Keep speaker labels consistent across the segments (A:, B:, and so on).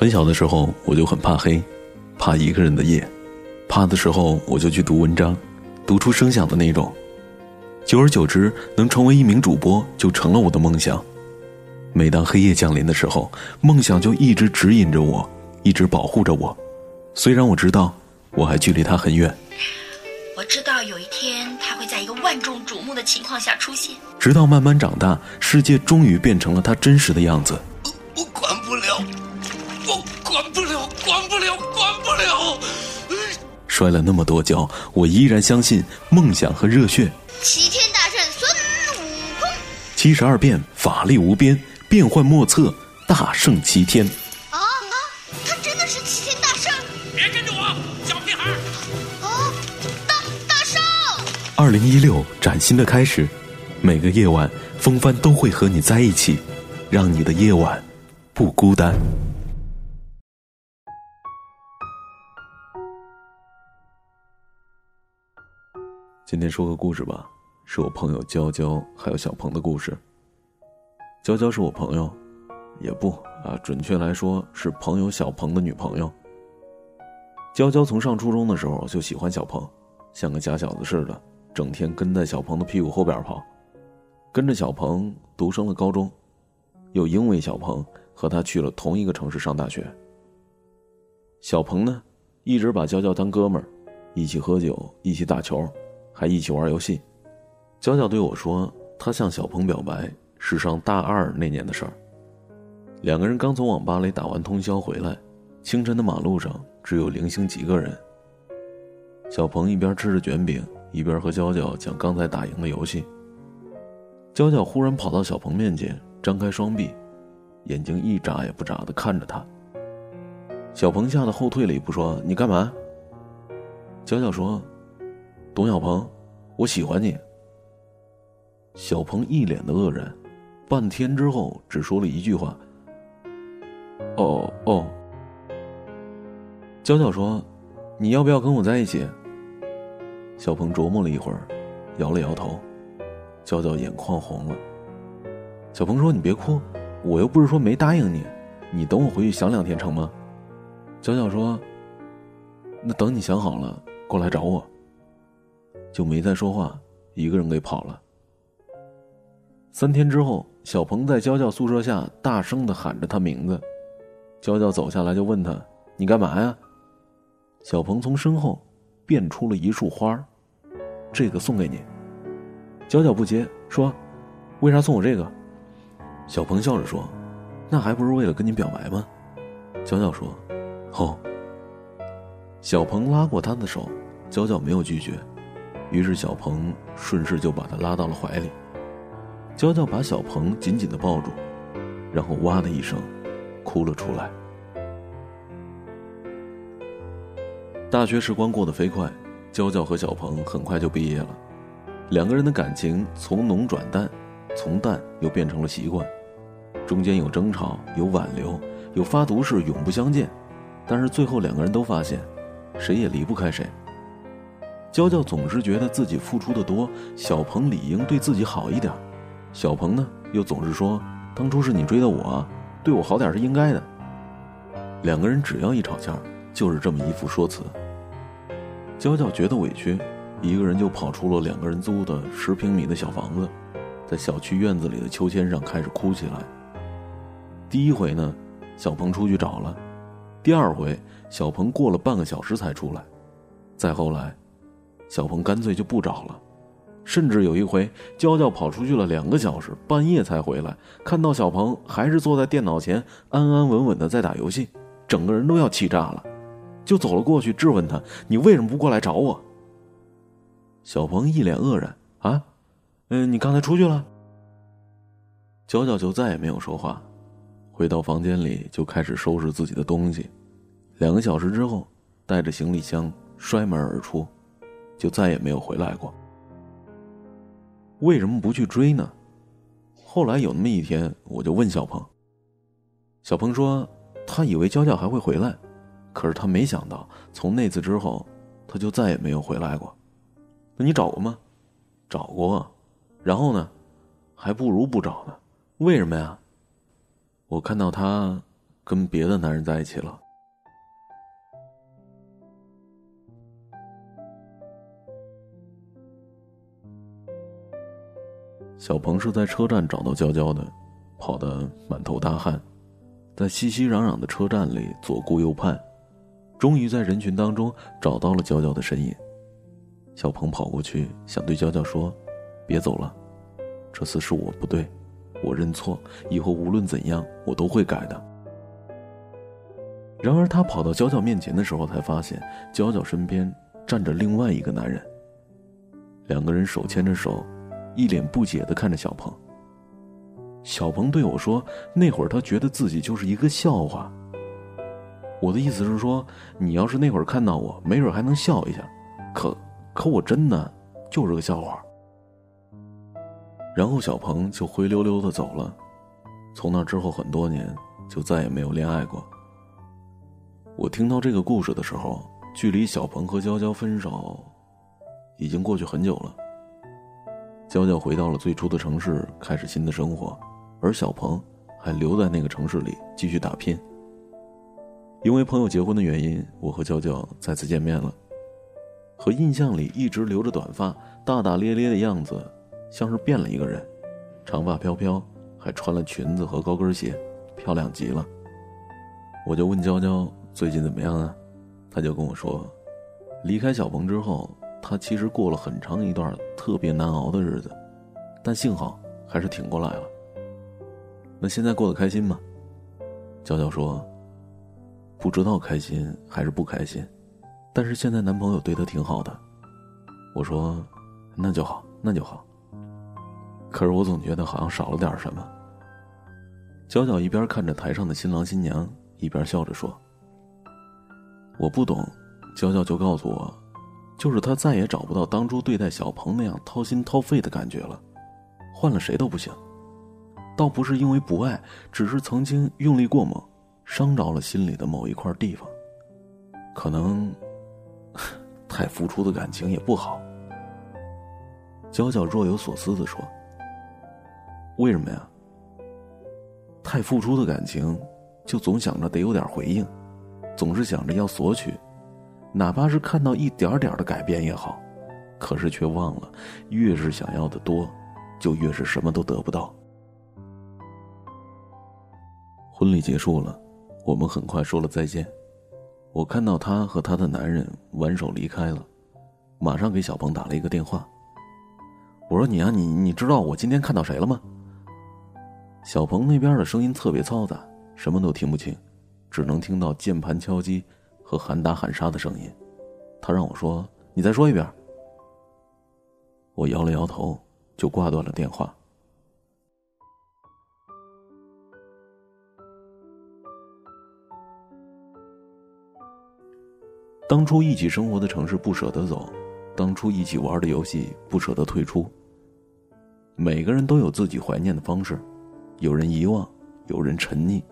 A: 很小的时候，我就很怕黑，怕一个人的夜。怕的时候，我就去读文章，读出声响的那种。久而久之，能成为一名主播就成了我的梦想。每当黑夜降临的时候，梦想就一直指引着我，一直保护着我。虽然我知道我还距离他很远，
B: 我知道有一天他会在一个万众瞩目的情况下出现。
A: 直到慢慢长大，世界终于变成了他真实的样子。摔了那么多跤，我依然相信梦想和热血。
C: 齐天大圣孙悟空，
A: 七十二变，法力无边，变幻莫测，大圣齐天。啊啊！
C: 他真的是齐天大圣！
D: 别跟着我，小屁孩儿。啊！大
C: 大圣。
A: 二零一六，崭新的开始，每个夜晚，风帆都会和你在一起，让你的夜晚不孤单。今天说个故事吧，是我朋友娇娇还有小鹏的故事。娇娇是我朋友，也不啊，准确来说是朋友小鹏的女朋友。娇娇从上初中的时候就喜欢小鹏，像个假小子似的，整天跟在小鹏的屁股后边跑，跟着小鹏读升了高中，又因为小鹏和他去了同一个城市上大学。小鹏呢，一直把娇娇当哥们儿，一起喝酒，一起打球。还一起玩游戏，娇娇对我说：“她向小鹏表白是上大二那年的事儿。”两个人刚从网吧里打完通宵回来，清晨的马路上只有零星几个人。小鹏一边吃着卷饼，一边和娇娇讲刚才打赢的游戏。娇娇忽然跑到小鹏面前，张开双臂，眼睛一眨也不眨的看着他。小鹏吓得后退了一步，说：“你干嘛？”娇娇说。董小鹏，我喜欢你。小鹏一脸的愕然，半天之后只说了一句话：“哦哦。”娇娇说：“你要不要跟我在一起？”小鹏琢磨了一会儿，摇了摇头。娇娇眼眶红了。小鹏说：“你别哭，我又不是说没答应你，你等我回去想两天成吗？”娇娇说：“那等你想好了过来找我。”就没再说话，一个人给跑了。三天之后，小鹏在娇娇宿舍下大声的喊着她名字，娇娇走下来就问他：“你干嘛呀？”小鹏从身后变出了一束花，这个送给你。娇娇不接，说：“为啥送我这个？”小鹏笑着说：“那还不是为了跟你表白吗？”娇娇说：“哦。”小鹏拉过她的手，娇娇没有拒绝。于是小鹏顺势就把他拉到了怀里，娇娇把小鹏紧紧的抱住，然后哇的一声，哭了出来。大学时光过得飞快，娇娇和小鹏很快就毕业了，两个人的感情从浓转淡，从淡又变成了习惯，中间有争吵，有挽留，有发毒誓永不相见，但是最后两个人都发现，谁也离不开谁。娇娇总是觉得自己付出的多，小鹏理应对自己好一点。小鹏呢，又总是说：“当初是你追的我，对我好点是应该的。”两个人只要一吵架，就是这么一副说辞。娇娇觉得委屈，一个人就跑出了两个人租的十平米的小房子，在小区院子里的秋千上开始哭起来。第一回呢，小鹏出去找了；第二回，小鹏过了半个小时才出来；再后来。小鹏干脆就不找了，甚至有一回，娇娇跑出去了两个小时，半夜才回来，看到小鹏还是坐在电脑前安安稳稳的在打游戏，整个人都要气炸了，就走了过去质问他：“你为什么不过来找我？”小鹏一脸愕然：“啊，嗯，你刚才出去了。”娇娇就再也没有说话，回到房间里就开始收拾自己的东西，两个小时之后，带着行李箱摔门而出。就再也没有回来过。为什么不去追呢？后来有那么一天，我就问小鹏。小鹏说，他以为娇娇还会回来，可是他没想到，从那次之后，他就再也没有回来过。那你找过吗？找过。然后呢？还不如不找呢。为什么呀？我看到他跟别的男人在一起了。小鹏是在车站找到娇娇的，跑得满头大汗，在熙熙攘攘的车站里左顾右盼，终于在人群当中找到了娇娇的身影。小鹏跑过去，想对娇娇说：“别走了，这次是我不对，我认错，以后无论怎样我都会改的。”然而，他跑到娇娇面前的时候，才发现娇娇身边站着另外一个男人，两个人手牵着手。一脸不解的看着小鹏。小鹏对我说：“那会儿他觉得自己就是一个笑话。”我的意思是说，你要是那会儿看到我，没准还能笑一下。可，可我真的就是个笑话。然后小鹏就灰溜溜的走了。从那之后很多年，就再也没有恋爱过。我听到这个故事的时候，距离小鹏和娇娇分手已经过去很久了。娇娇回到了最初的城市，开始新的生活，而小鹏还留在那个城市里继续打拼。因为朋友结婚的原因，我和娇娇再次见面了，和印象里一直留着短发、大大咧咧的样子，像是变了一个人，长发飘飘，还穿了裙子和高跟鞋，漂亮极了。我就问娇娇最近怎么样啊，她就跟我说，离开小鹏之后。她其实过了很长一段特别难熬的日子，但幸好还是挺过来了。那现在过得开心吗？娇娇说：“不知道开心还是不开心，但是现在男朋友对她挺好的。”我说：“那就好，那就好。”可是我总觉得好像少了点什么。娇娇一边看着台上的新郎新娘，一边笑着说：“我不懂。”娇娇就告诉我。就是他再也找不到当初对待小鹏那样掏心掏肺的感觉了，换了谁都不行。倒不是因为不爱，只是曾经用力过猛，伤着了心里的某一块地方。可能 太付出的感情也不好。娇娇若有所思的说：“为什么呀？太付出的感情，就总想着得有点回应，总是想着要索取。”哪怕是看到一点点的改变也好，可是却忘了，越是想要的多，就越是什么都得不到。婚礼结束了，我们很快说了再见。我看到她和她的男人挽手离开了，马上给小鹏打了一个电话。我说：“你啊，你你知道我今天看到谁了吗？”小鹏那边的声音特别嘈杂，什么都听不清，只能听到键盘敲击。和喊打喊杀的声音，他让我说：“你再说一遍。”我摇了摇头，就挂断了电话。当初一起生活的城市不舍得走，当初一起玩的游戏不舍得退出。每个人都有自己怀念的方式，有人遗忘，有人沉溺。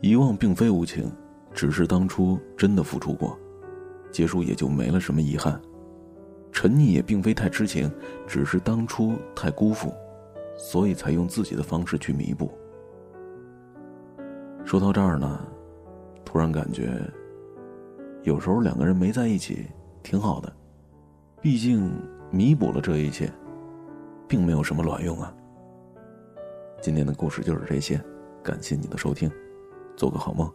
A: 遗忘并非无情。只是当初真的付出过，结束也就没了什么遗憾。沉溺也并非太痴情，只是当初太辜负，所以才用自己的方式去弥补。说到这儿呢，突然感觉，有时候两个人没在一起挺好的，毕竟弥补了这一切，并没有什么卵用啊。今天的故事就是这些，感谢你的收听，做个好梦。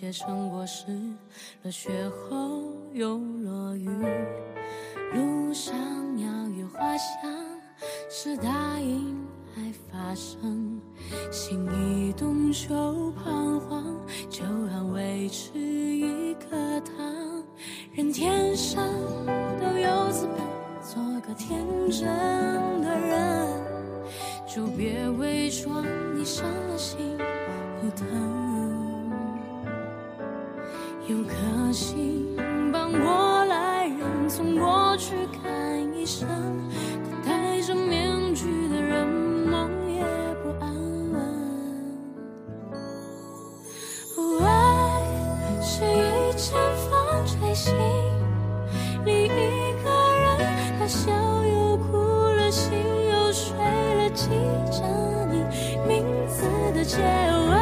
E: 结成果实，落雪后又落雨，路上鸟语花香，是答应爱发生。心一动就彷徨，就安慰吃一颗糖。人天生都有资本做个天真的人，就别伪装你伤了心不疼。有颗心帮过来人从过去看一生，可戴着面具的人梦也不安稳。爱是一阵风吹醒另一个人，他笑又哭了，心又睡了，记着你名字的结尾。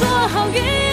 E: 做好运。